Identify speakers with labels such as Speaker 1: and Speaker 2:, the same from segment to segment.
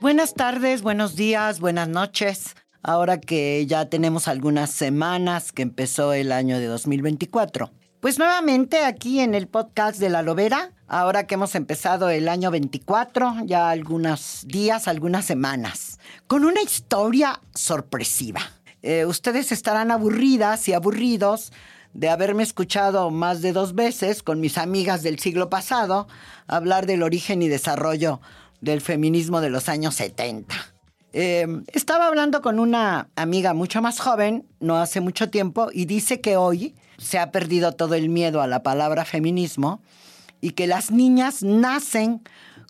Speaker 1: Buenas tardes, buenos días, buenas noches. Ahora que ya tenemos algunas semanas que empezó el año de 2024. Pues nuevamente aquí en el podcast de La Lobera, ahora que hemos empezado el año 24, ya algunos días, algunas semanas, con una historia sorpresiva. Eh, ustedes estarán aburridas y aburridos de haberme escuchado más de dos veces con mis amigas del siglo pasado hablar del origen y desarrollo del feminismo de los años 70. Eh, estaba hablando con una amiga mucho más joven, no hace mucho tiempo, y dice que hoy se ha perdido todo el miedo a la palabra feminismo y que las niñas nacen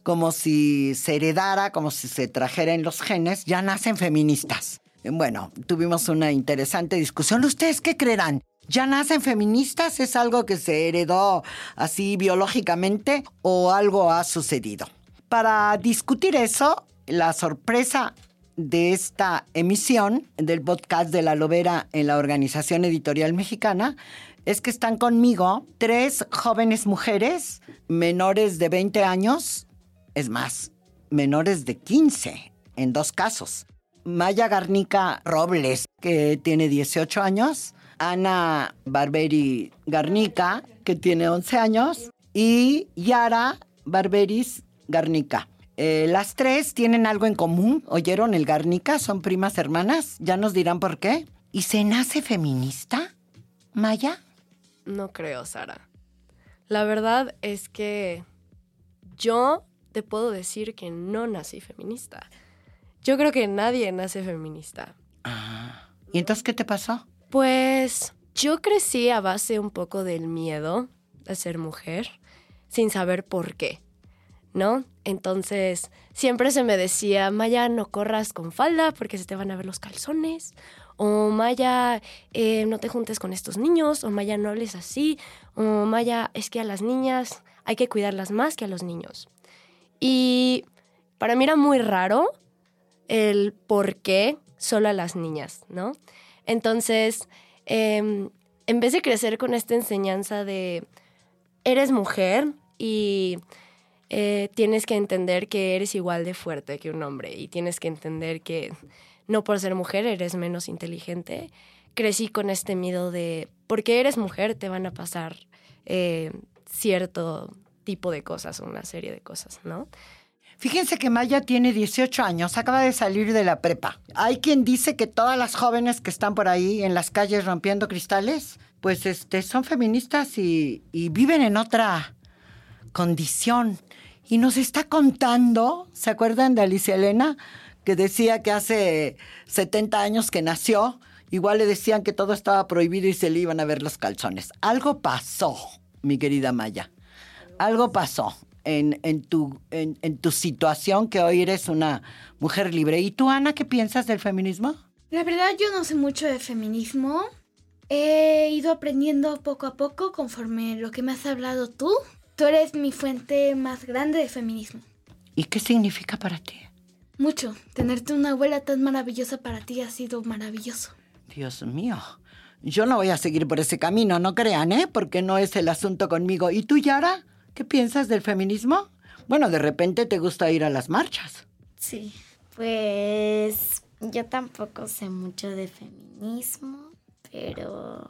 Speaker 1: como si se heredara, como si se trajera en los genes, ya nacen feministas. Bueno, tuvimos una interesante discusión. ¿Ustedes qué creerán? ¿Ya nacen feministas? ¿Es algo que se heredó así biológicamente o algo ha sucedido? Para discutir eso, la sorpresa de esta emisión del podcast de la Lobera en la Organización Editorial Mexicana es que están conmigo tres jóvenes mujeres menores de 20 años, es más, menores de 15 en dos casos. Maya Garnica Robles, que tiene 18 años, Ana Barberi Garnica, que tiene 11 años, y Yara Barberis Garnica. Eh, las tres tienen algo en común. ¿Oyeron el Garnica? Son primas hermanas. Ya nos dirán por qué. ¿Y se nace feminista? ¿Maya?
Speaker 2: No creo, Sara. La verdad es que yo te puedo decir que no nací feminista. Yo creo que nadie nace feminista.
Speaker 1: Ah. ¿Y entonces qué te pasó?
Speaker 2: Pues yo crecí a base un poco del miedo a ser mujer, sin saber por qué. ¿No? Entonces, siempre se me decía, Maya, no corras con falda porque se te van a ver los calzones. O Maya, eh, no te juntes con estos niños. O Maya, no hables así. O Maya, es que a las niñas hay que cuidarlas más que a los niños. Y para mí era muy raro el por qué solo a las niñas, ¿no? Entonces, em, en vez de crecer con esta enseñanza de, eres mujer y eh, tienes que entender que eres igual de fuerte que un hombre y tienes que entender que no por ser mujer eres menos inteligente. Crecí con este miedo de, porque eres mujer te van a pasar eh, cierto tipo de cosas, una serie de cosas, ¿no?
Speaker 1: Fíjense que Maya tiene 18 años, acaba de salir de la prepa. Hay quien dice que todas las jóvenes que están por ahí en las calles rompiendo cristales, pues este, son feministas y, y viven en otra condición. Y nos está contando, ¿se acuerdan de Alicia Elena? Que decía que hace 70 años que nació, igual le decían que todo estaba prohibido y se le iban a ver los calzones. Algo pasó, mi querida Maya. Algo pasó en, en, tu, en, en tu situación que hoy eres una mujer libre. ¿Y tú, Ana, qué piensas del feminismo?
Speaker 3: La verdad yo no sé mucho de feminismo. He ido aprendiendo poco a poco conforme lo que me has hablado tú. Tú eres mi fuente más grande de feminismo.
Speaker 1: ¿Y qué significa para ti?
Speaker 3: Mucho. Tenerte una abuela tan maravillosa para ti ha sido maravilloso.
Speaker 1: Dios mío. Yo no voy a seguir por ese camino, no crean, ¿eh? Porque no es el asunto conmigo. ¿Y tú, Yara? ¿Qué piensas del feminismo? Bueno, de repente te gusta ir a las marchas.
Speaker 4: Sí, pues yo tampoco sé mucho de feminismo, pero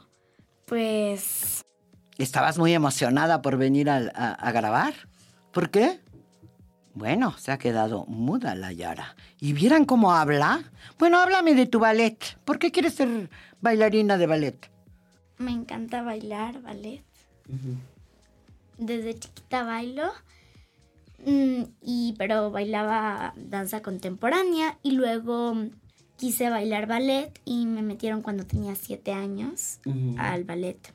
Speaker 4: pues
Speaker 1: Estabas muy emocionada por venir a, a, a, grabar. ¿Por qué? Bueno, se ha quedado muda la Yara. ¿Y vieran cómo habla? Bueno, háblame de tu ballet. ¿Por qué quieres ser bailarina de ballet?
Speaker 4: Me encanta bailar ballet. Uh -huh. Desde chiquita bailo Mm, y pero bailaba danza contemporánea y luego quise bailar ballet y me metieron cuando tenía siete años al ballet.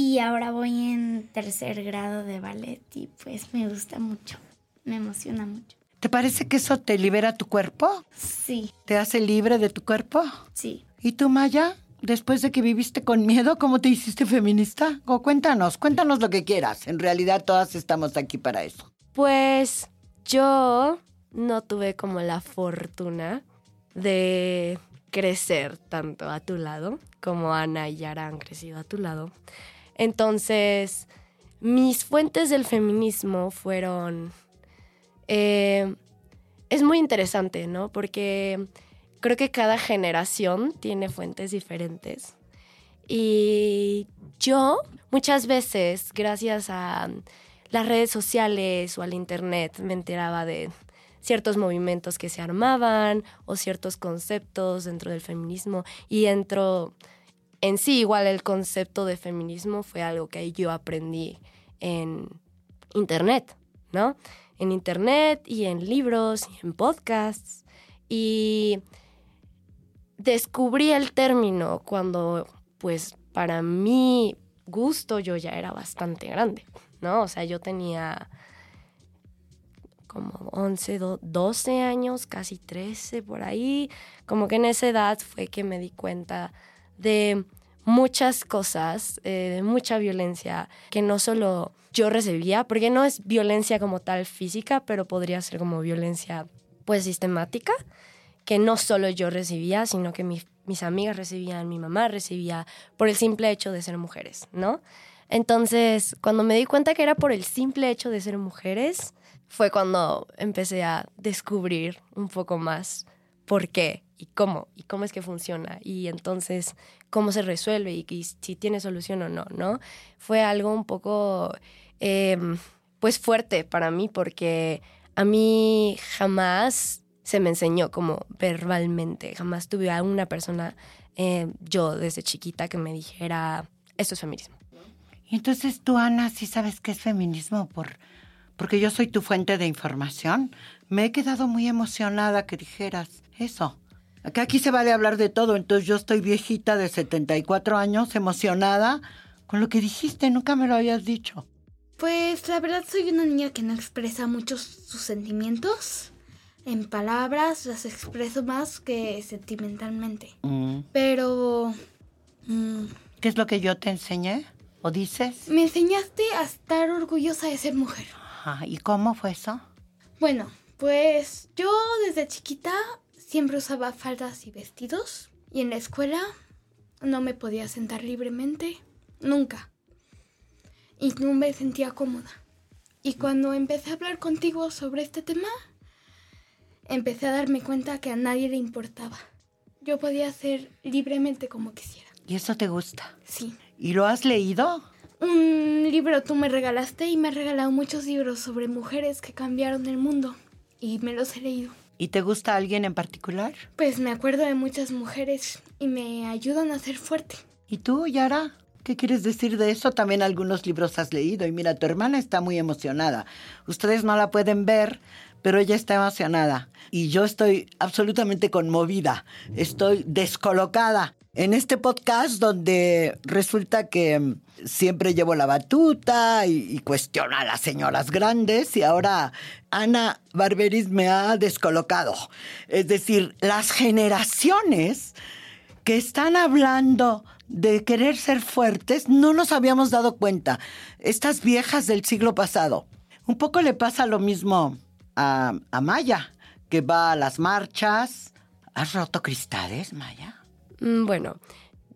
Speaker 4: Y ahora voy en tercer grado de ballet y pues me gusta mucho, me emociona mucho.
Speaker 1: ¿Te parece que eso te libera tu cuerpo?
Speaker 4: Sí,
Speaker 1: ¿Te hace libre de tu cuerpo?
Speaker 4: sí.
Speaker 1: ¿Y tú, Maya? Después de que viviste con miedo, ¿cómo te hiciste feminista? O cuéntanos, cuéntanos lo que quieras. En realidad todas estamos aquí para eso.
Speaker 2: Pues yo no tuve como la fortuna de crecer tanto a tu lado como Ana y Yara han crecido a tu lado. Entonces, mis fuentes del feminismo fueron... eh, es muy interesante, ¿no? Porque creo que cada generación tiene fuentes diferentes. Y yo muchas veces, gracias a las redes sociales o al internet, me enteraba de ciertos movimientos que se armaban o ciertos conceptos dentro del feminismo y dentro en sí igual el concepto de feminismo fue algo que yo aprendí en internet, ¿no? En internet y en libros y en podcasts y descubrí el término cuando pues para mi gusto yo ya era bastante grande, ¿no? O sea, yo tenía como 11, do- 12 años, casi 13 por ahí. Como que en esa edad fue que me di cuenta de muchas cosas, eh, de mucha violencia que no solo yo recibía, porque no es violencia como tal física, pero podría ser como violencia pues sistemática, que no solo yo recibía, sino que mi- mis amigas recibían, mi mamá recibía, por el simple hecho de ser mujeres, ¿no? Entonces, cuando me di cuenta que era por el simple hecho de ser mujeres, fue cuando empecé a descubrir un poco más por qué y cómo, y cómo es que funciona, y entonces cómo se resuelve y, si tiene solución o no, ¿no? Fue algo un poco, eh, pues fuerte para mí, porque a mí jamás se me enseñó como verbalmente, jamás tuve a una persona, eh, yo desde chiquita, que me dijera, esto es feminismo.
Speaker 1: Y entonces tú, Ana, sí sabes qué es feminismo por, porque yo soy tu fuente de información. Me he quedado muy emocionada que dijeras eso. Acá aquí se vale hablar de todo, entonces yo estoy viejita de 74 años, emocionada con lo que dijiste, nunca me lo habías dicho.
Speaker 3: Pues la verdad soy una niña que no expresa muchos sus sentimientos. En palabras las expreso más que sentimentalmente.
Speaker 1: Mm.
Speaker 3: Pero... mm,
Speaker 1: ¿Qué es lo que yo te enseñé? ¿O dices?
Speaker 3: me enseñaste a estar orgullosa de ser mujer.
Speaker 1: Ajá, ¿Y cómo fue eso?
Speaker 3: Bueno, pues yo desde chiquita siempre usaba faldas y vestidos. Y en la escuela no me podía sentar libremente. Nunca. Y no me sentía cómoda. Y cuando empecé a hablar contigo sobre este tema, empecé a darme cuenta que a nadie le importaba. Yo podía ser libremente como quisiera.
Speaker 1: ¿Y eso te gusta?
Speaker 3: Sí.
Speaker 1: ¿Y lo has leído?
Speaker 3: Un libro tú me regalaste y me has regalado muchos libros sobre mujeres que cambiaron el mundo. Y me los he leído.
Speaker 1: ¿Y te gusta alguien en particular?
Speaker 3: Pues me acuerdo de muchas mujeres y me ayudan a ser fuerte.
Speaker 1: ¿Y tú, Yara? ¿Qué quieres decir de eso? También algunos libros has leído. Y mira, tu hermana está muy emocionada. Ustedes no la pueden ver, pero ella está emocionada. Y yo estoy absolutamente conmovida. Estoy descolocada. En este podcast donde resulta que mm, siempre llevo la batuta y, y cuestiono a las señoras grandes y ahora Ana Barberis me ha descolocado. Es decir, las generaciones que están hablando de querer ser fuertes, no nos habíamos dado cuenta. Estas viejas del siglo pasado. Un poco le pasa lo mismo a, a Maya, que va a las marchas. ¿Has roto cristales, Maya?
Speaker 2: Mm, Bueno,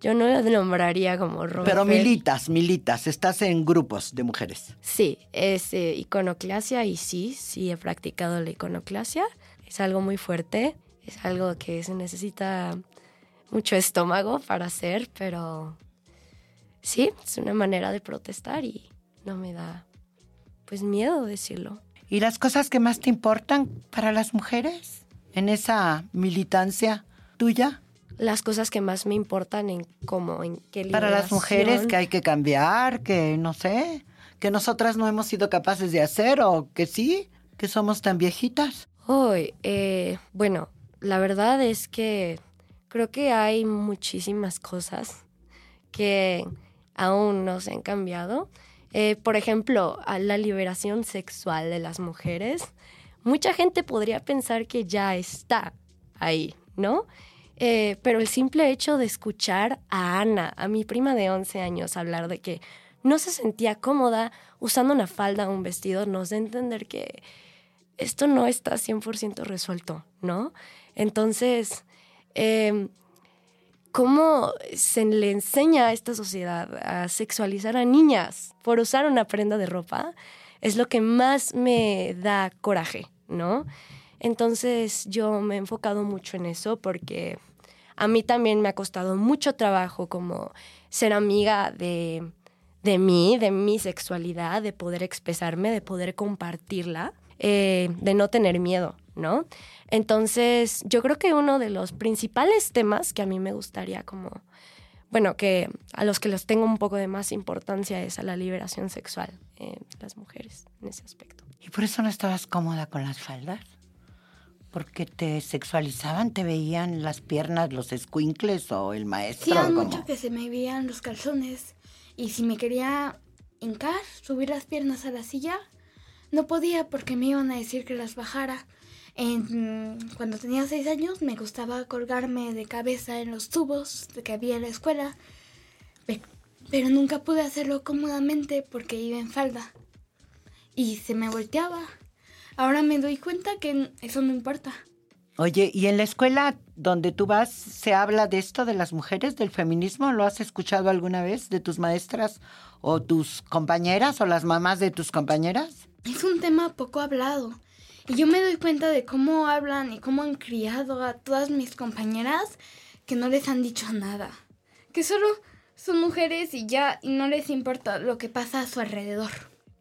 Speaker 2: yo no lo nombraría como romper.
Speaker 1: Pero militas, militas, estás en grupos de mujeres.
Speaker 2: Sí, es eh, iconoclasia y sí, sí he practicado la iconoclasia. Es algo muy fuerte, es algo que se necesita mucho estómago para hacer, pero sí, es una manera de protestar y no me da pues miedo decirlo.
Speaker 1: ¿Y las cosas que más te importan para las mujeres en esa militancia tuya?
Speaker 2: Las cosas que más me importan en cómo, en qué
Speaker 1: Para las
Speaker 2: liberación.
Speaker 1: mujeres que hay que cambiar, que no sé, que nosotras no hemos sido capaces de hacer o que sí. que somos tan viejitas?
Speaker 2: Hoy, eh, bueno, la verdad es que creo que hay muchísimas cosas que aún no se han cambiado. Eh, por ejemplo, la liberación sexual de las mujeres. Mucha gente podría pensar que ya está ahí, ¿no? Eh, pero el simple hecho de escuchar a Ana, a mi prima de 11 años, hablar de que no se sentía cómoda usando una falda o un vestido, nos da entender que esto no está 100% resuelto, ¿no? Entonces, em, ¿cómo se le enseña a esta sociedad a sexualizar a niñas por usar una prenda de ropa? Es lo que más me da coraje, ¿no? Entonces yo me he enfocado mucho en eso porque a mí también me ha costado mucho trabajo como ser amiga de, mí, de mi sexualidad, de poder expresarme, de poder compartirla, eh, de no tener miedo, ¿no? Entonces yo creo que uno de los principales temas que a mí me gustaría como, bueno, que a los que les tengo un poco de más importancia es a la liberación sexual en las mujeres en ese aspecto.
Speaker 1: ¿Y por eso no estabas cómoda con las faldas? Porque te sexualizaban, te veían las piernas, los escuincles o el maestro.
Speaker 3: Sí, mucho que se me veían los calzones. Y si me quería hincar, subir las piernas a la silla, no podía porque me iban a decir que las bajara. En- cuando tenía seis años me gustaba colgarme de cabeza en los tubos que había en la escuela, pe- pero nunca pude hacerlo cómodamente porque iba en falda y se me volteaba. Ahora me doy cuenta que eso no importa.
Speaker 1: Oye, ¿y en la escuela donde tú vas se habla de esto de las mujeres, del feminismo? ¿Lo has escuchado alguna vez de tus maestras o tus compañeras o las mamás de tus compañeras?
Speaker 3: Es un tema poco hablado. Y yo me doy cuenta de cómo hablan y cómo han criado a todas mis compañeras que no les han dicho nada. Que solo son mujeres y ya, y no les importa lo que pasa a su alrededor.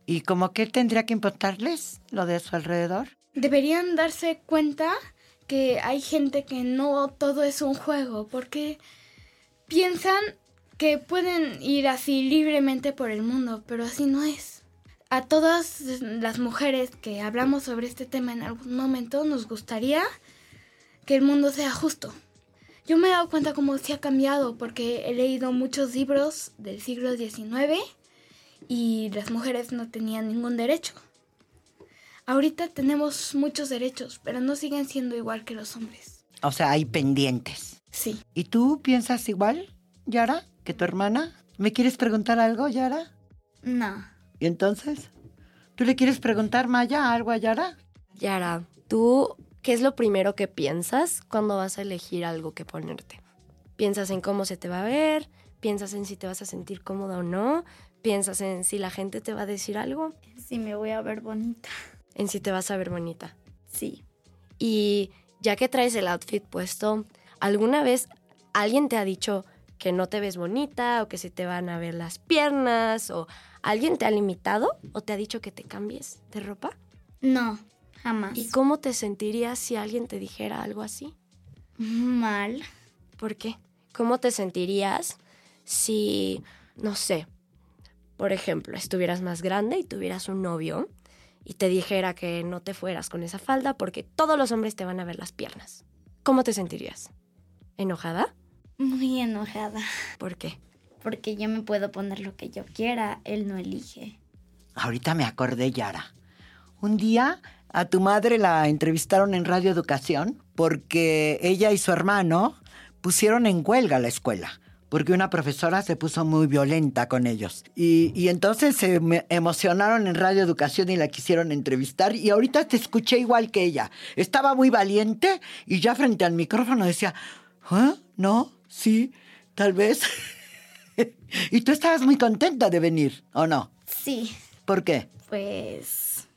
Speaker 1: ¿Y como qué tendría que importarles lo de su alrededor?
Speaker 3: Deberían darse cuenta que hay gente que no todo es un juego, porque piensan que pueden ir así libremente por el mundo, pero así no es. A todas las mujeres que hablamos sobre este tema en algún momento nos gustaría que el mundo sea justo. Yo me he dado cuenta cómo se ha cambiado porque he leído muchos libros del siglo XIX y las mujeres no tenían ningún derecho. Ahorita tenemos muchos derechos, pero no siguen siendo igual que los hombres.
Speaker 1: O sea, hay pendientes.
Speaker 3: Sí.
Speaker 1: ¿Y tú piensas igual, Yara, que tu hermana? ¿Me quieres preguntar algo, Yara?
Speaker 4: No.
Speaker 1: ¿Y entonces? ¿Tú le quieres preguntar, Maya, algo a Yara?
Speaker 2: Yara, ¿tú qué es lo primero que piensas cuando vas a elegir algo que ponerte? ¿Piensas en cómo se te va a ver? ¿Piensas en si te vas a sentir cómoda o no? ¿Piensas en si la gente te va a decir algo?
Speaker 4: Sí, me voy a ver bonita.
Speaker 2: ¿En si te vas a ver bonita?
Speaker 4: Sí.
Speaker 2: Y ya que traes el outfit puesto, ¿alguna vez alguien te ha dicho que no te ves bonita o que se te van a ver las piernas o alguien te ha limitado o te ha dicho que te cambies de ropa?
Speaker 4: No, jamás.
Speaker 2: ¿Y cómo te sentirías si alguien te dijera algo así?
Speaker 4: Mal.
Speaker 2: ¿Por qué? ¿Cómo te sentirías si, no sé, por ejemplo, estuvieras más grande y tuvieras un novio y te dijera que no te fueras con esa falda porque todos los hombres te van a ver las piernas? ¿Cómo te sentirías? ¿Enojada?
Speaker 4: Muy enojada.
Speaker 2: ¿Por qué?
Speaker 4: Porque yo me puedo poner lo que yo quiera, él no elige.
Speaker 1: Ahorita me acordé, Yara. Un día a tu madre la entrevistaron en Radio Educación porque ella y su hermano pusieron en huelga la escuela porque una profesora se puso muy violenta con ellos. Y, y entonces se emocionaron en Radio Educación y la quisieron entrevistar. Y ahorita te escuché igual que ella. Estaba muy valiente y ya frente al micrófono decía, ¿Ah? ¿No? ¿Sí? ¿Tal vez? y tú estabas muy contenta de venir, ¿o no?
Speaker 4: Sí,
Speaker 1: ¿Por qué?
Speaker 4: pues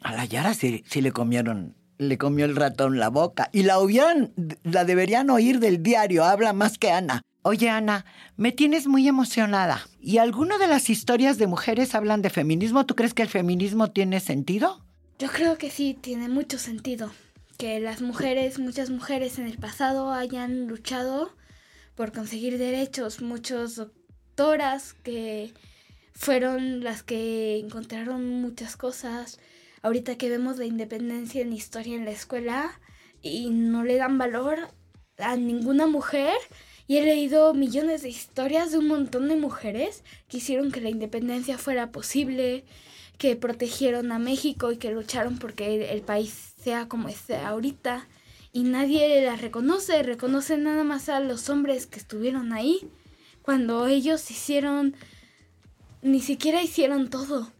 Speaker 1: A la Yara sí, sí le comieron, le comió el ratón la boca. Y la hubieran, la deberían oír del diario, habla más que Ana. Oye, Ana, me tienes muy emocionada. ¿Y alguna de las historias de mujeres hablan de feminismo? ¿Tú crees que el feminismo tiene sentido?
Speaker 3: Yo creo que sí, tiene mucho sentido. Que las mujeres, muchas mujeres en el pasado hayan luchado por conseguir derechos. Muchas doctoras que fueron las que encontraron muchas cosas. ahorita que vemos la independencia en historia en la escuela y no le dan valor a ninguna mujer. Y he leído millones de historias de un montón de mujeres que hicieron que la independencia fuera posible, que protegieron a México y que lucharon porque el país sea como es ahorita. Y nadie las reconoce, reconoce nada más a los hombres que estuvieron ahí, cuando ellos hicieron, ni siquiera hicieron todo.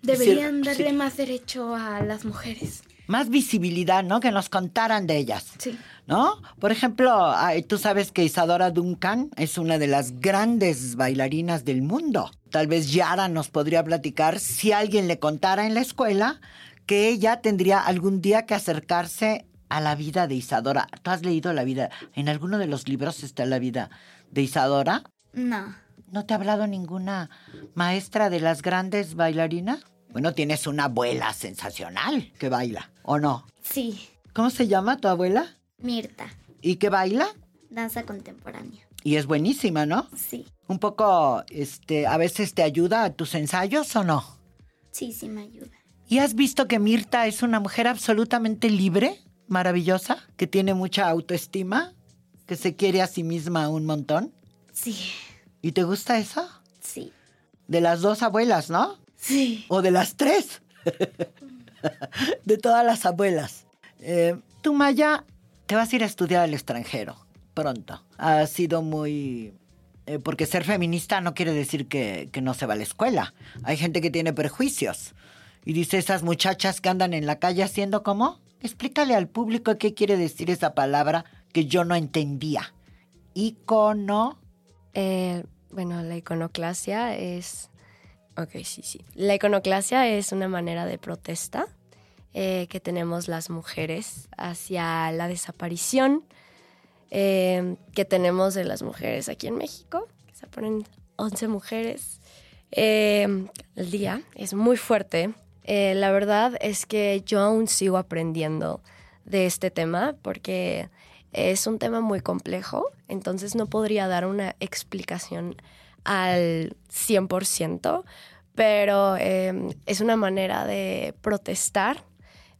Speaker 3: Deberían
Speaker 1: Hicieron-
Speaker 3: darle
Speaker 1: sí.
Speaker 3: más derecho a las mujeres.
Speaker 1: Más visibilidad, ¿no? Que nos contaran de ellas.
Speaker 3: Sí.
Speaker 1: ¿No? Por ejemplo, tú sabes que Isadora Duncan es una de las grandes bailarinas del mundo. Tal vez Yara nos podría platicar si alguien le contara en la escuela que ella tendría algún día que acercarse a la vida de Isadora. ¿Tú has leído la vida? ¿En alguno de los libros está la vida de Isadora?
Speaker 4: No.
Speaker 1: ¿No te ha hablado ninguna maestra de las grandes bailarinas? Bueno, tienes una abuela sensacional que baila, ¿o no?
Speaker 4: Sí.
Speaker 1: ¿Cómo se llama tu abuela?
Speaker 4: Mirta.
Speaker 1: ¿Y que baila?
Speaker 4: Danza contemporánea.
Speaker 1: Y es buenísima, ¿no?
Speaker 4: Sí.
Speaker 1: Un poco, este, a veces te ayuda a tus ensayos o no.
Speaker 4: Sí, sí me ayuda.
Speaker 1: ¿Y has visto que Mirta es una mujer absolutamente libre, maravillosa, que tiene mucha autoestima, que se quiere a sí misma un montón?
Speaker 4: Sí.
Speaker 1: ¿Y te gusta eso?
Speaker 4: Sí.
Speaker 1: De las dos abuelas, ¿no?
Speaker 4: Sí.
Speaker 1: O de las tres. de todas las abuelas. Eh, tú, Maya, te vas a ir a estudiar al extranjero pronto. Ha sido muy... eh, porque ser feminista no quiere decir que, que no se va a la escuela. Hay gente que tiene prejuicios. Y dice, esas muchachas que andan en la calle haciendo como... Explícale al público qué quiere decir esa palabra que yo no entendía. Icono...
Speaker 2: Eh, bueno, la iconoclasia es... Ok, sí, sí. La iconoclasia es una manera de protesta eh, que tenemos las mujeres hacia la desaparición eh, que tenemos de las mujeres aquí en México. que Se ponen 11 mujeres al día. Es muy fuerte. Eh, la verdad es que yo aún sigo aprendiendo de este tema porque es un tema muy complejo, entonces no podría dar una explicación al 100%, pero eh, es una manera de protestar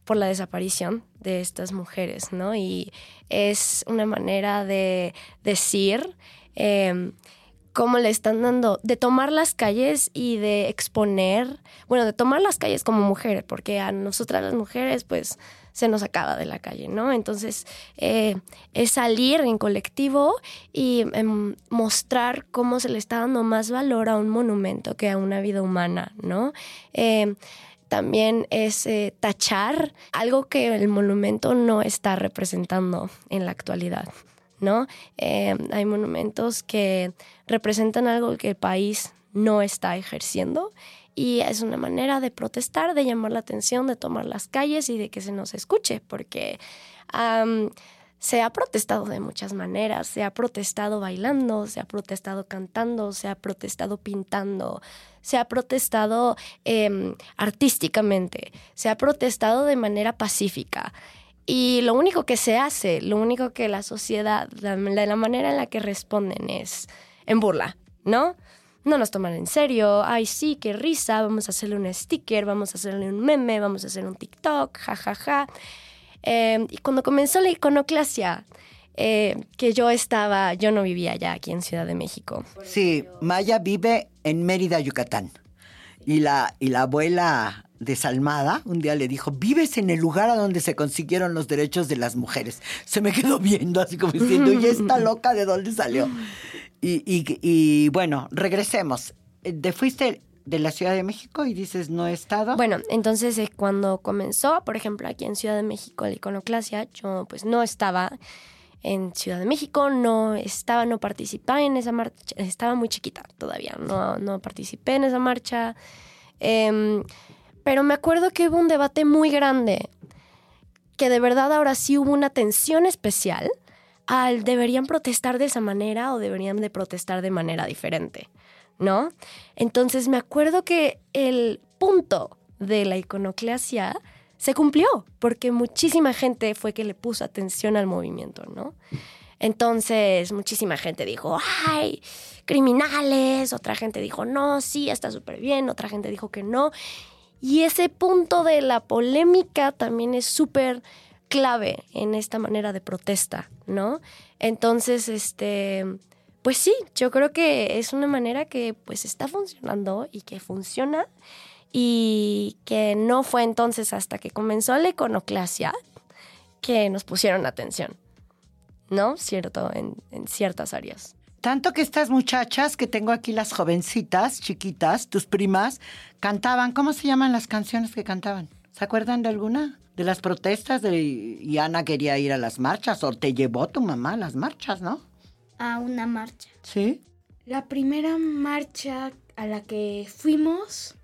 Speaker 2: por la desaparición de estas mujeres, ¿no? Y es una manera de decir eh, cómo le están dando, de tomar las calles y de exponer, bueno, de tomar las calles como mujeres, porque a nosotras las mujeres, pues, se nos acaba de la calle, ¿no? Entonces, eh, es salir en colectivo y em, mostrar cómo se le está dando más valor a un monumento que a una vida humana, ¿no? Eh, también es eh, tachar algo que el monumento no está representando en la actualidad. ¿No? Eh, hay monumentos que representan algo que el país no está ejerciendo y es una manera de protestar, de llamar la atención, de tomar las calles y de que se nos escuche, porque se ha protestado de muchas maneras, se ha protestado bailando, se ha protestado cantando, se ha protestado pintando, se ha protestado em, artísticamente, se ha protestado de manera pacífica. Y lo único que se hace, lo único que la sociedad, la, la- manera en la que responden es en burla, ¿no? No nos toman en serio, ay sí, qué risa, vamos a hacerle un sticker, vamos a hacerle un meme, vamos a hacer un TikTok, jajaja. Ja, ja. Eh, y cuando comenzó la iconoclasia, eh, que yo estaba, yo no vivía ya aquí en Ciudad de México.
Speaker 1: Sí, Maya vive en Mérida, Yucatán. Y la, y la abuela desalmada un día le dijo, vives en el lugar a donde se consiguieron los derechos de las mujeres. Se me quedó viendo así como diciendo, ¿y esta loca de dónde salió? Y, y- y, bueno, regresemos. Eh, ¿Te fuiste de la Ciudad de México y dices, no he estado?
Speaker 2: Bueno, entonces eh, cuando comenzó, por ejemplo, aquí en Ciudad de México la iconoclasia, yo pues no estaba en Ciudad de México, no estaba, no participaba en esa marcha, estaba muy chiquita todavía, no, no participé en esa marcha. Em, pero me acuerdo que hubo un debate muy grande, que de verdad ahora sí hubo una tensión especial al deberían protestar de esa manera o deberían de protestar de manera diferente, ¿no? Entonces me acuerdo que el punto de la iconoclasia se cumplió, porque muchísima gente fue que le puso atención al movimiento, ¿no? Entonces, muchísima gente dijo, ay, criminales, otra gente dijo, no, sí, está súper bien, otra gente dijo que no. Y ese punto de la polémica también es súper clave en esta manera de protesta, ¿no? Entonces, este, pues sí, yo creo que es una manera que pues está funcionando y que funciona y que no fue entonces hasta que comenzó la iconoclasia que nos pusieron atención, ¿no? Cierto, en, en ciertas áreas.
Speaker 1: Tanto que estas muchachas que tengo aquí, las jovencitas, chiquitas, tus primas, cantaban. ¿Cómo se llaman las canciones que cantaban? ¿Se acuerdan de alguna? De las protestas de y Ana quería ir a las marchas o te llevó tu mamá a las marchas, ¿no?
Speaker 4: A una marcha.
Speaker 1: Sí.
Speaker 3: La primera marcha a la que fuimos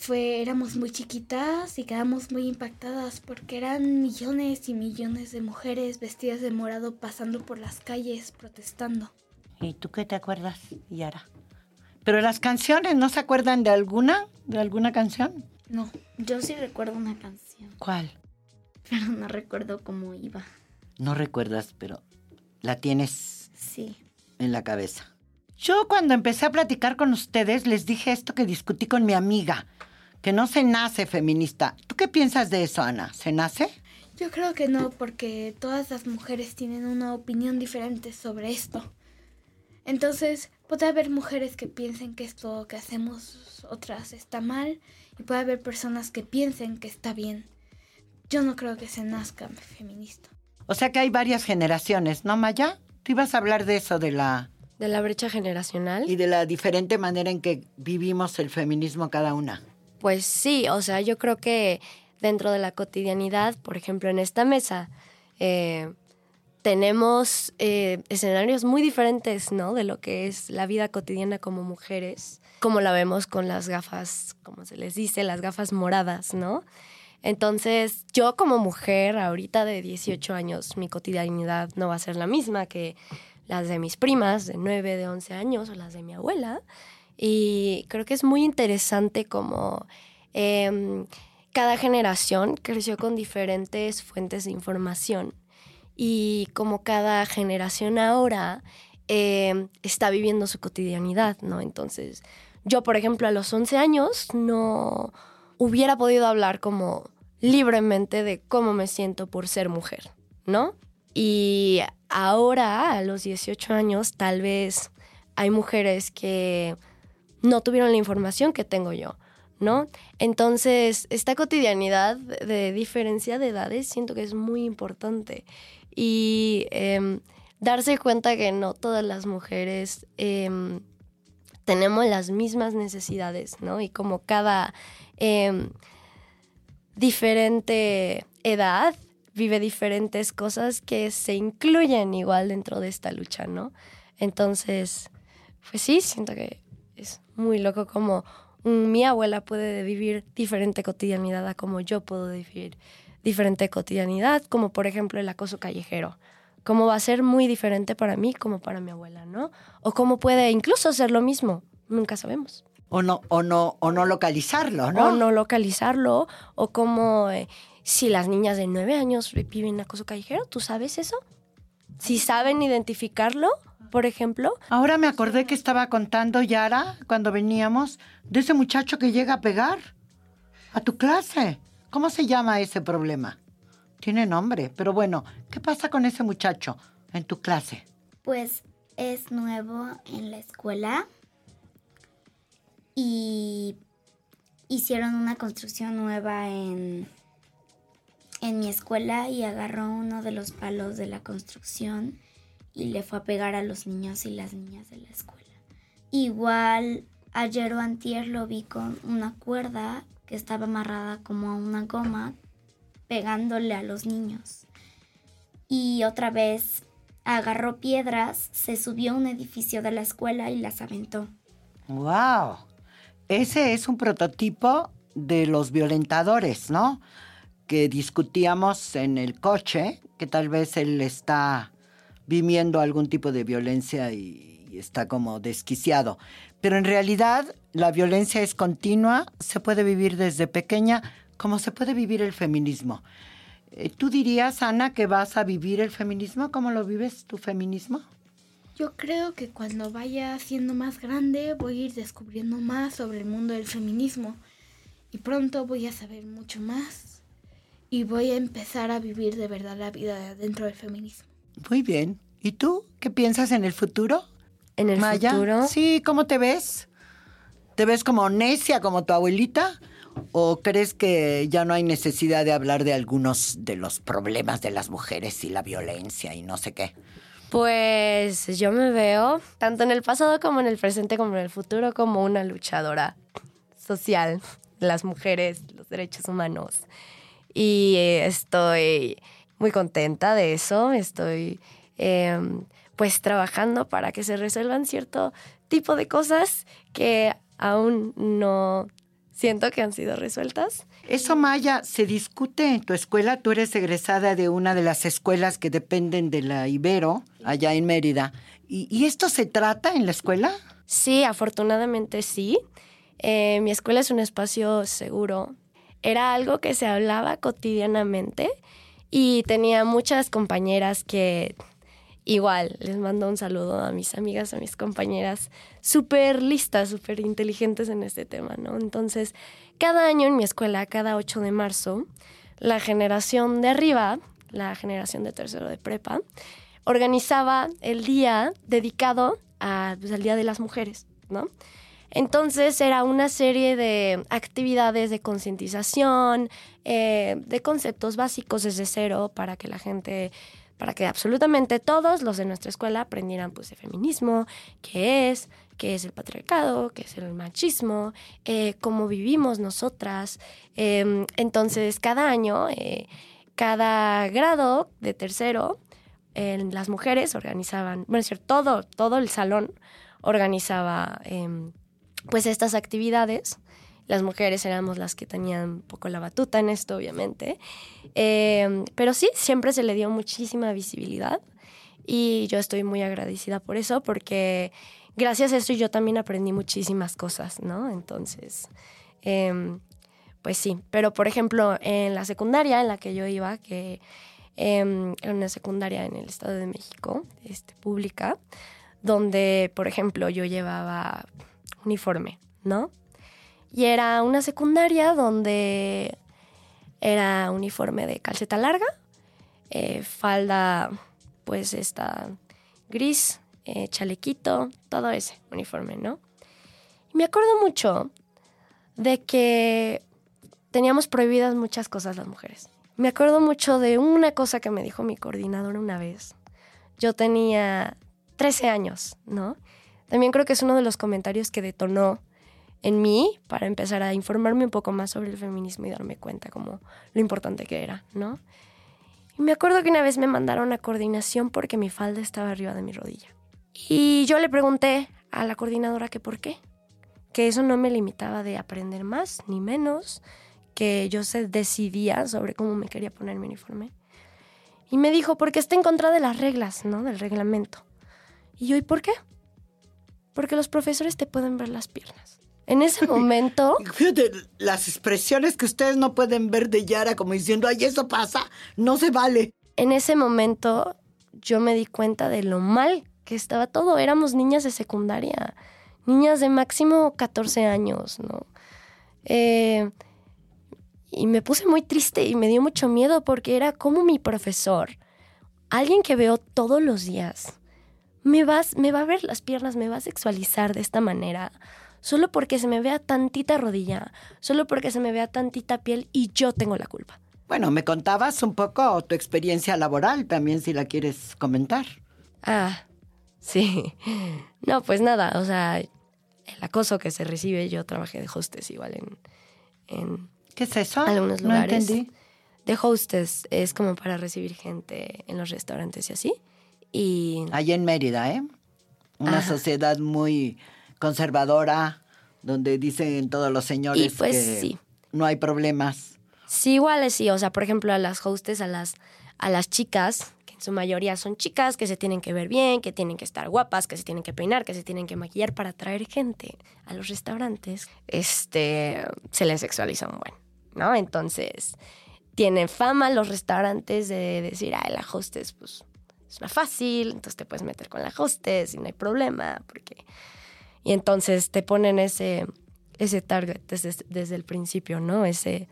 Speaker 3: fue, éramos muy chiquitas y quedamos muy impactadas porque eran millones y millones de mujeres vestidas de morado pasando por las calles protestando.
Speaker 1: ¿Y tú qué te acuerdas, Yara? Pero las canciones, ¿no se acuerdan de alguna? ¿De alguna canción?
Speaker 3: No,
Speaker 4: Yo sí recuerdo una canción,
Speaker 1: ¿Cuál?
Speaker 4: pero no recuerdo cómo iba.
Speaker 1: No recuerdas, pero la tienes
Speaker 4: Sí.
Speaker 1: en la cabeza. Yo cuando empecé a platicar con ustedes les dije esto que discutí con mi amiga, que no se nace feminista. ¿Tú qué piensas de eso, Ana? ¿Se nace?
Speaker 3: yo creo que no porque todas las mujeres tienen una opinión diferente sobre esto. Entonces, puede haber mujeres que piensen que esto que hacemos otras está mal y puede haber personas que piensen que está bien. Yo no creo que se nazca feminista.
Speaker 1: O sea que hay varias generaciones, ¿no, Maya? Tú ibas a hablar de eso, de la...
Speaker 2: De la brecha generacional.
Speaker 1: y de la diferente manera en que vivimos el feminismo cada una.
Speaker 2: Pues sí, o sea, yo creo que dentro de la cotidianidad, por ejemplo, en esta mesa, eh, tenemos eh, escenarios muy diferentes, ¿no? De lo que es la vida cotidiana como mujeres, como la vemos con las gafas, como se les dice, las gafas moradas, ¿no? Entonces, yo como mujer, ahorita de 18 años, mi cotidianidad no va a ser la misma que las de mis primas de 9, de 11 años o las de mi abuela. Y creo que es muy interesante como em, cada generación creció con diferentes fuentes de información y como cada generación ahora em, está viviendo su cotidianidad, ¿no? Entonces, yo, por ejemplo, a los 11 años no hubiera podido hablar como libremente de cómo me siento por ser mujer, ¿no? Y ahora, a los 18 años, tal vez hay mujeres que no tuvieron la información que tengo yo, ¿no? Entonces, esta cotidianidad de diferencia de edades siento que es muy importante. Y em, darse cuenta que no todas las mujeres em, tenemos las mismas necesidades, ¿no? Y como cada em, diferente edad vive diferentes cosas que se incluyen igual dentro de esta lucha, ¿no? Entonces, pues sí, siento que muy loco como mi abuela puede vivir diferente cotidianidad a como yo puedo vivir diferente cotidianidad, como por ejemplo el acoso callejero. Cómo va a ser muy diferente para mí como para mi abuela, ¿no? O cómo puede incluso ser lo mismo, nunca sabemos.
Speaker 1: O no, o no, o no localizarlo, ¿no?
Speaker 2: O no localizarlo, o como eh, si las niñas de nueve años viven acoso callejero, ¿tú sabes eso? Si saben identificarlo, por ejemplo,
Speaker 1: Ahora me acordé que estaba contando Yara cuando veníamos de ese muchacho que llega a pegar a tu clase. ¿Cómo se llama ese problema? Tiene nombre, pero bueno, ¿qué pasa con ese muchacho en tu clase?
Speaker 4: Pues es nuevo en la escuela y hicieron una construcción nueva en, en mi escuela y agarró uno de los palos de la construcción y le fue a pegar a los niños y las niñas de la escuela. Igual ayer o antier lo vi con una cuerda que estaba amarrada como a una goma pegándole a los niños. Y otra vez agarró piedras, se subió a un edificio de la escuela y las aventó.
Speaker 1: ¡Wow! Ese es un prototipo de los violentadores, ¿no? Que discutíamos en el coche, que tal vez él está viviendo algún tipo de violencia y, y está como desquiciado. Pero en realidad la violencia es continua, se puede vivir desde pequeña, como se puede vivir el feminismo. Eh, ¿Tú dirías, Ana, que vas a vivir el feminismo? ¿Cómo lo vives tu feminismo?
Speaker 3: Yo creo que cuando vaya siendo más grande voy a ir descubriendo más sobre el mundo del feminismo y pronto voy a saber mucho más y voy a empezar a vivir de verdad la vida dentro del feminismo.
Speaker 1: Muy bien. ¿Y tú qué piensas en el futuro?
Speaker 2: En el
Speaker 1: Maya?
Speaker 2: futuro,
Speaker 1: Sí, ¿cómo te ves? ¿Te ves como necia como tu abuelita? ¿O crees que ya no hay necesidad de hablar de algunos de los problemas de las mujeres y la violencia y no sé qué?
Speaker 2: pues yo me veo, tanto en el pasado como en el presente como en el futuro, como una luchadora social las mujeres, los derechos humanos. Y estoy muy contenta de eso. Estoy eh, pues trabajando para que se resuelvan cierto tipo de cosas que aún no siento que han sido resueltas.
Speaker 1: Eso, Maya, se discute en tu escuela. Tú eres egresada de una de las escuelas que dependen de la Ibero, allá en Mérida. ¿Y, y esto se trata en la escuela?
Speaker 2: Sí, afortunadamente sí. Eh, mi escuela es un espacio seguro. Era algo que se hablaba cotidianamente y tenía muchas compañeras que igual les mando un saludo a mis amigas, a mis compañeras, súper listas, súper inteligentes en este tema, ¿no? Entonces, cada año en mi escuela, cada 8 de marzo, la generación de arriba, la generación de tercero de prepa, organizaba el día dedicado a, pues, al Día de las Mujeres, ¿no? Entonces era una serie de actividades de concientización, eh, de conceptos básicos desde cero para que la gente, para que absolutamente todos los de nuestra escuela aprendieran pues de feminismo, qué es, qué es el patriarcado, qué es el machismo, eh, cómo vivimos nosotras. Eh, entonces cada año, eh, cada grado de tercero, las mujeres organizaban, bueno, es cierto, todo, todo el salón organizaba em, pues estas actividades. Las mujeres éramos las que tenían un poco la batuta en esto, obviamente. Em, pero sí, siempre se le dio muchísima visibilidad y yo estoy muy agradecida por eso porque gracias a eso yo también aprendí muchísimas cosas, ¿no? Entonces, em, pues sí. Pero, por ejemplo, en la secundaria en la que yo iba, que em, era una secundaria en el Estado de México, este, pública, donde, por ejemplo, yo llevaba uniforme, ¿no? Y era una secundaria donde era uniforme de calceta larga, eh, falda, pues esta gris, eh, chalequito, todo ese uniforme, ¿no? Y me acuerdo mucho de que teníamos prohibidas muchas cosas las mujeres. Me acuerdo mucho de una cosa que me dijo mi coordinadora una vez. Yo tenía 13 años, ¿no? También creo que es uno de los comentarios que detonó en mí para empezar a informarme un poco más sobre el feminismo y darme cuenta como lo importante que era, ¿no? Y me acuerdo que una vez me mandaron a coordinación porque mi falda estaba arriba de mi rodilla. Y yo le pregunté a la coordinadora que por qué, que eso no me limitaba de aprender más ni menos, que yo se decidía sobre cómo me quería poner mi uniforme. Y me dijo, porque está en contra de las reglas, ¿no? Del reglamento. Y yo, ¿y por qué? Porque los profesores te pueden ver las piernas. En ese momento,
Speaker 1: Fíjate, las expresiones que ustedes no pueden ver de Yara como diciendo, ay, eso pasa, no se vale.
Speaker 2: en ese momento, yo me di cuenta de lo mal que estaba todo. Éramos niñas de secundaria, niñas de máximo 14 años, ¿no? Eh, y me puse muy triste y me dio mucho miedo porque era como mi profesor, alguien que veo todos los días, me, vas, me va a ver las piernas, me va a sexualizar de esta manera, solo porque se me vea tantita rodilla, solo porque se me vea tantita piel y yo tengo la culpa.
Speaker 1: Bueno, me contabas un poco tu experiencia laboral también, si la quieres comentar.
Speaker 2: Ah, sí. No, pues nada, o sea, el acoso que se recibe, yo trabajé de hostess igual en, en
Speaker 1: ¿Qué es eso?
Speaker 2: algunos
Speaker 1: No
Speaker 2: lugares.
Speaker 1: entendí.
Speaker 2: De hostess es como para recibir gente en los restaurantes y así. Y
Speaker 1: Allá en Mérida, ¿eh? Una
Speaker 2: Ajá.
Speaker 1: sociedad muy conservadora, donde dicen todos los señores
Speaker 2: Y, pues,
Speaker 1: que
Speaker 2: sí.
Speaker 1: no hay problemas.
Speaker 2: sí, igual es sí, o sea, por ejemplo, a las hostess, a las, a las chicas, que en su mayoría son chicas que se tienen que ver bien, que tienen que estar guapas, que se tienen que peinar, que se tienen que maquillar para atraer gente a los restaurantes, este, se les sexualiza un buen, ¿no? Entonces, tienen fama los restaurantes de decir, ay, la hostess, pues, es una fácil, entonces te puedes meter con la hostess y no hay problema, porque... Y entonces te ponen ese, ese target desde, desde el principio, ¿no? Ese,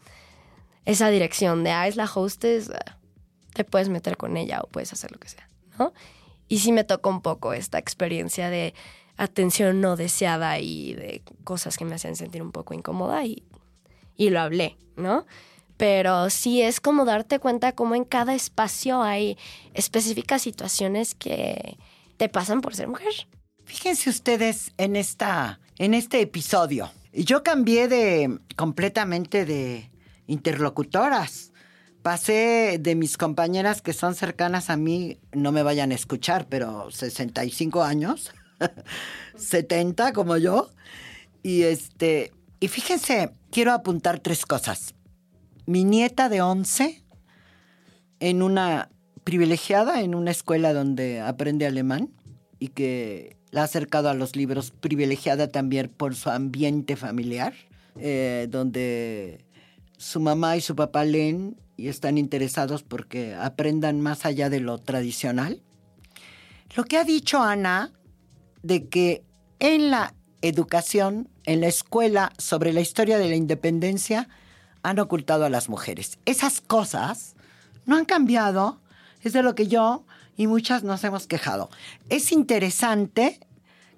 Speaker 2: esa dirección de, ah, es la hostess, ah, te puedes meter con ella o puedes hacer lo que sea, ¿no? Y sí me tocó un poco esta experiencia de atención no deseada y de cosas que me hacían sentir un poco incómoda y, y lo hablé, ¿no? Pero sí es como darte cuenta cómo en cada espacio hay específicas situaciones que te pasan por ser mujer.
Speaker 1: Fíjense ustedes en esta en este episodio. Yo cambié de completamente de interlocutoras. Pasé de mis compañeras que son cercanas a mí, no me vayan a escuchar, pero 65 años, 70 como yo. Y este, y fíjense, quiero apuntar tres cosas. Mi nieta de 11 en una privilegiada en una escuela donde aprende alemán y que la ha acercado a los libros privilegiada también por su ambiente familiar, eh, donde su mamá y su papá leen y están interesados porque aprendan más allá de lo tradicional. Lo que ha dicho Ana de que en la educación, en la escuela, sobre la historia de la independencia, han ocultado a las mujeres. Esas cosas no han cambiado, es de lo que yo y muchas nos hemos quejado. Es interesante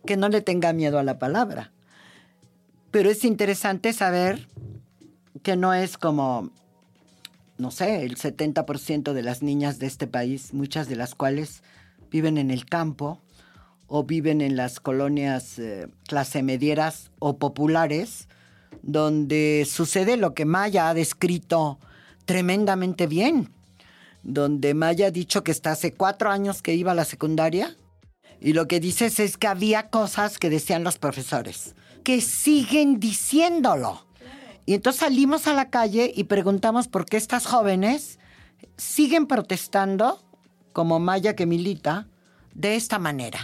Speaker 1: que no le tenga miedo a la palabra, pero es interesante saber que no es como, no sé, el 70% de las niñas de este país, muchas de las cuales viven en el campo o viven en las colonias eh, clase medieras o populares, donde sucede lo que Maya ha descrito tremendamente bien donde Maya ha dicho que está hace cuatro años que iba a la secundaria y lo que dices es que había cosas que decían los profesores, que siguen diciéndolo. Y entonces salimos a la calle y preguntamos por qué estas jóvenes siguen protestando, como Maya que milita, de esta manera.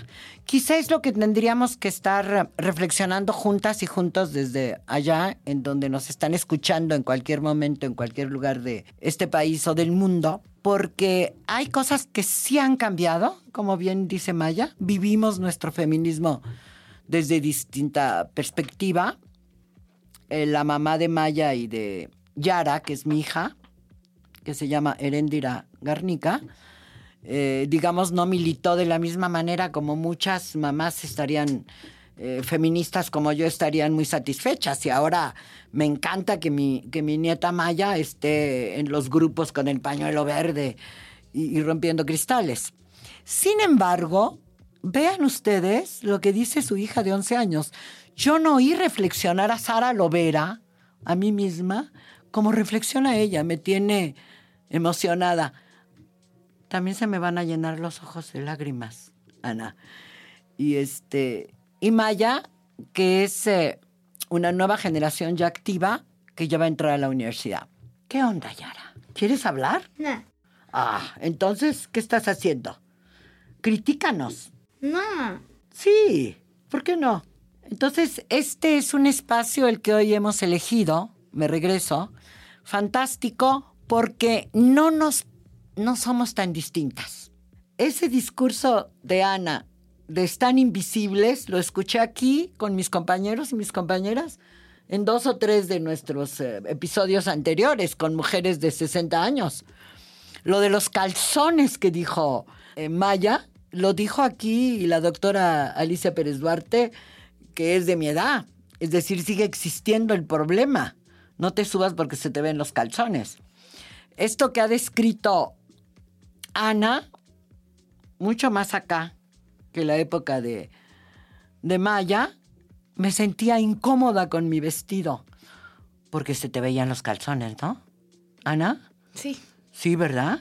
Speaker 1: Quizá es lo que tendríamos que estar reflexionando juntas y juntos desde allá, en donde nos están escuchando en cualquier momento, en cualquier lugar de este país o del mundo, porque hay cosas que sí han cambiado, como bien dice Maya. Vivimos nuestro feminismo desde distinta perspectiva. Eh, la mamá de Maya y de Yara, que es mi hija, que se llama Erendira Garnica, eh, digamos, no militó de la misma manera como muchas mamás estarían eh, feministas como yo estarían muy satisfechas y ahora me encanta que mi, que mi nieta Maya esté en los grupos con el pañuelo verde y, rompiendo cristales. Sin embargo, vean ustedes lo que dice su hija de 11 años. Yo no oí reflexionar a Sara Lovera, a mí misma, como reflexiona ella, me tiene emocionada. También se me van a llenar los ojos de lágrimas, Ana. Y este, y Maya, que es eh, una nueva generación ya activa que ya va a entrar a la universidad. ¿Qué onda, Yara? ¿Quieres hablar?
Speaker 4: No.
Speaker 1: Ah, entonces, ¿qué estás haciendo? Critícanos.
Speaker 4: No.
Speaker 1: Sí, ¿por qué no? Entonces, este es un espacio el que hoy hemos elegido, me regreso, fantástico, porque no nos, no somos tan distintas. Ese discurso de Ana de Están Invisibles, lo escuché aquí con mis compañeros y mis compañeras en dos o tres de nuestros eh, episodios anteriores con mujeres de 60 años. Lo de los calzones que dijo eh, Maya, lo dijo aquí la doctora Alicia Pérez Duarte, que es de mi edad. Es decir, sigue existiendo el problema. No te subas porque se te ven los calzones. Esto que ha descrito Ana, mucho más acá, que la época de, de Maya, me sentía incómoda con mi vestido, porque se te veían los calzones, ¿no? Ana?
Speaker 3: Sí.
Speaker 1: Sí, ¿verdad?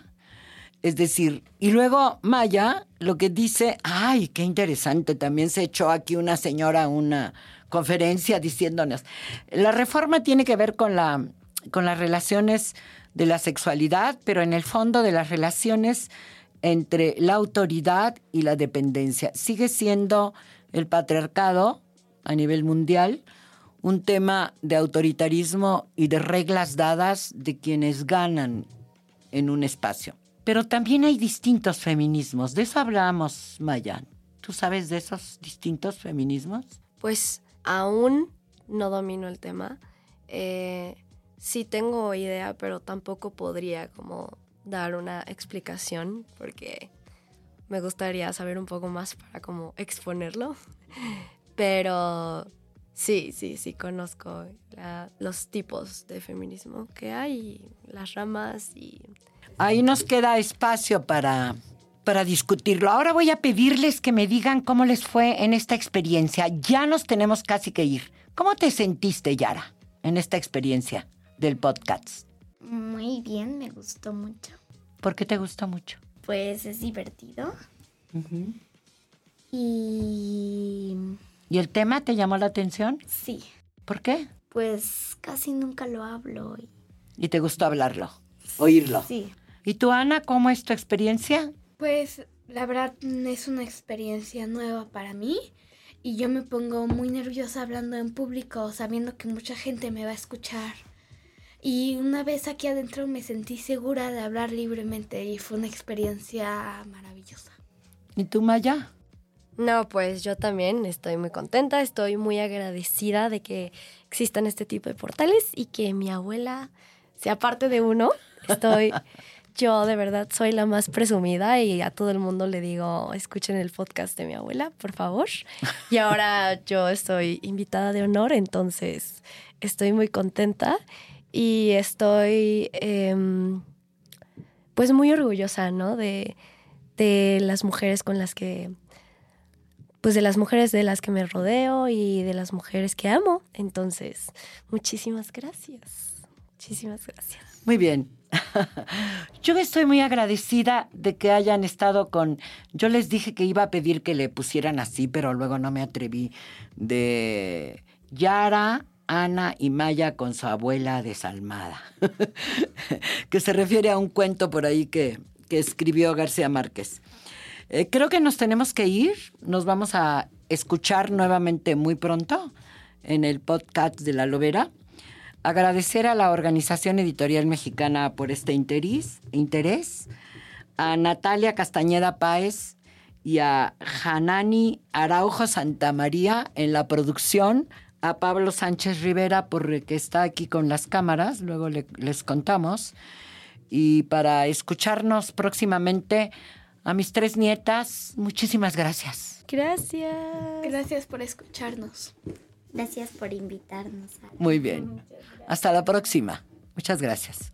Speaker 1: Es decir, y luego Maya lo que dice, ay, qué interesante, también se echó aquí una señora una conferencia diciéndonos, la reforma tiene que ver con, la, con las relaciones de la sexualidad, pero en el fondo de las relaciones entre la autoridad y la dependencia. Sigue siendo el patriarcado a nivel mundial un tema de autoritarismo y de reglas dadas de quienes ganan en un espacio. Pero también hay distintos feminismos. De eso hablamos, Mayan. ¿Tú sabes de esos distintos feminismos?
Speaker 2: Pues aún no domino el tema. Eh, sí tengo idea, pero tampoco podría como dar una explicación porque me gustaría saber un poco más para como exponerlo. Pero sí, sí, sí conozco los tipos de feminismo que hay, las ramas y...
Speaker 1: Ahí nos queda espacio para, para discutirlo. Ahora voy a pedirles que me digan cómo les fue en esta experiencia. Ya nos tenemos casi que ir. ¿Cómo te sentiste, Yara, en esta experiencia del podcast?
Speaker 4: Muy bien, me gustó mucho.
Speaker 1: ¿Por qué te gustó mucho?
Speaker 4: Pues es divertido. Y...
Speaker 1: ¿Y el tema te llamó la atención?
Speaker 4: Sí.
Speaker 1: ¿Por qué?
Speaker 4: Pues casi nunca lo hablo.
Speaker 1: ¿Y, te gustó hablarlo? ¿Oírlo?
Speaker 4: Sí.
Speaker 1: ¿Y tú, Ana, cómo es tu experiencia?
Speaker 3: Pues la verdad es una experiencia nueva para mí y yo me pongo muy nerviosa hablando en público, sabiendo que mucha gente me va a escuchar. Y una vez aquí adentro me sentí segura de hablar libremente y fue una experiencia maravillosa.
Speaker 1: ¿Y tú, Maya?
Speaker 2: No, pues yo también estoy muy contenta, estoy muy agradecida de que existan este tipo de portales y que mi abuela sea parte de uno. Estoy, yo de verdad soy la más presumida y a todo el mundo le digo, escuchen el podcast de mi abuela, por favor. Y ahora yo estoy invitada de honor, entonces estoy muy contenta y estoy em, pues muy orgullosa, ¿no? De, de las mujeres con las que pues de las mujeres de las que me rodeo y de las mujeres que amo. Entonces, muchísimas gracias. Muchísimas gracias.
Speaker 1: Muy bien. Yo estoy muy agradecida de que hayan estado con... Yo les dije que iba a pedir que le pusieran así, pero luego no me atreví. De Yara, Ana y Maya con su abuela desalmada. que se refiere a un cuento por ahí que, que escribió García Márquez. Eh, creo que nos tenemos que ir. Nos vamos a escuchar nuevamente muy pronto en el podcast de La Lobera. Agradecer a la Organización Editorial Mexicana por este interés, interés a Natalia Castañeda Páez y a Hanani Araujo Santamaría en la producción, a Pablo Sánchez Rivera porque está aquí con las cámaras, luego les contamos. Y para escucharnos próximamente a mis tres nietas, muchísimas gracias.
Speaker 2: Gracias.
Speaker 3: Gracias por escucharnos.
Speaker 4: Gracias por invitarnos.
Speaker 1: Muy bien. Hasta la próxima. Muchas gracias.